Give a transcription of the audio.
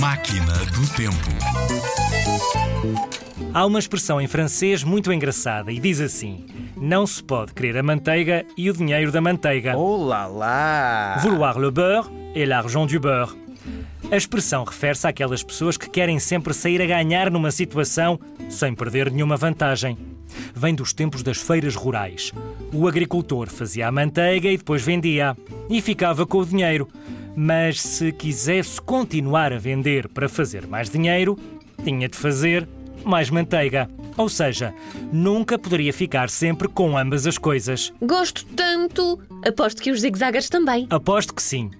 Máquina do Tempo. Há uma expressão em francês muito engraçada e diz assim: Não se pode querer a manteiga e o dinheiro da manteiga. Oh lá lá! Vouloir le beurre et l'argent du beurre. A expressão refere-se àquelas pessoas que querem sempre sair a ganhar numa situação sem perder nenhuma vantagem. Vem dos tempos das feiras rurais. O agricultor fazia a manteiga e depois vendia. E ficava com o dinheiro. Mas se quisesse continuar a vender para fazer mais dinheiro, tinha de fazer mais manteiga. Ou seja, nunca poderia ficar sempre com ambas as coisas. Gosto tanto. Aposto que os zigzaggers também. Aposto que sim.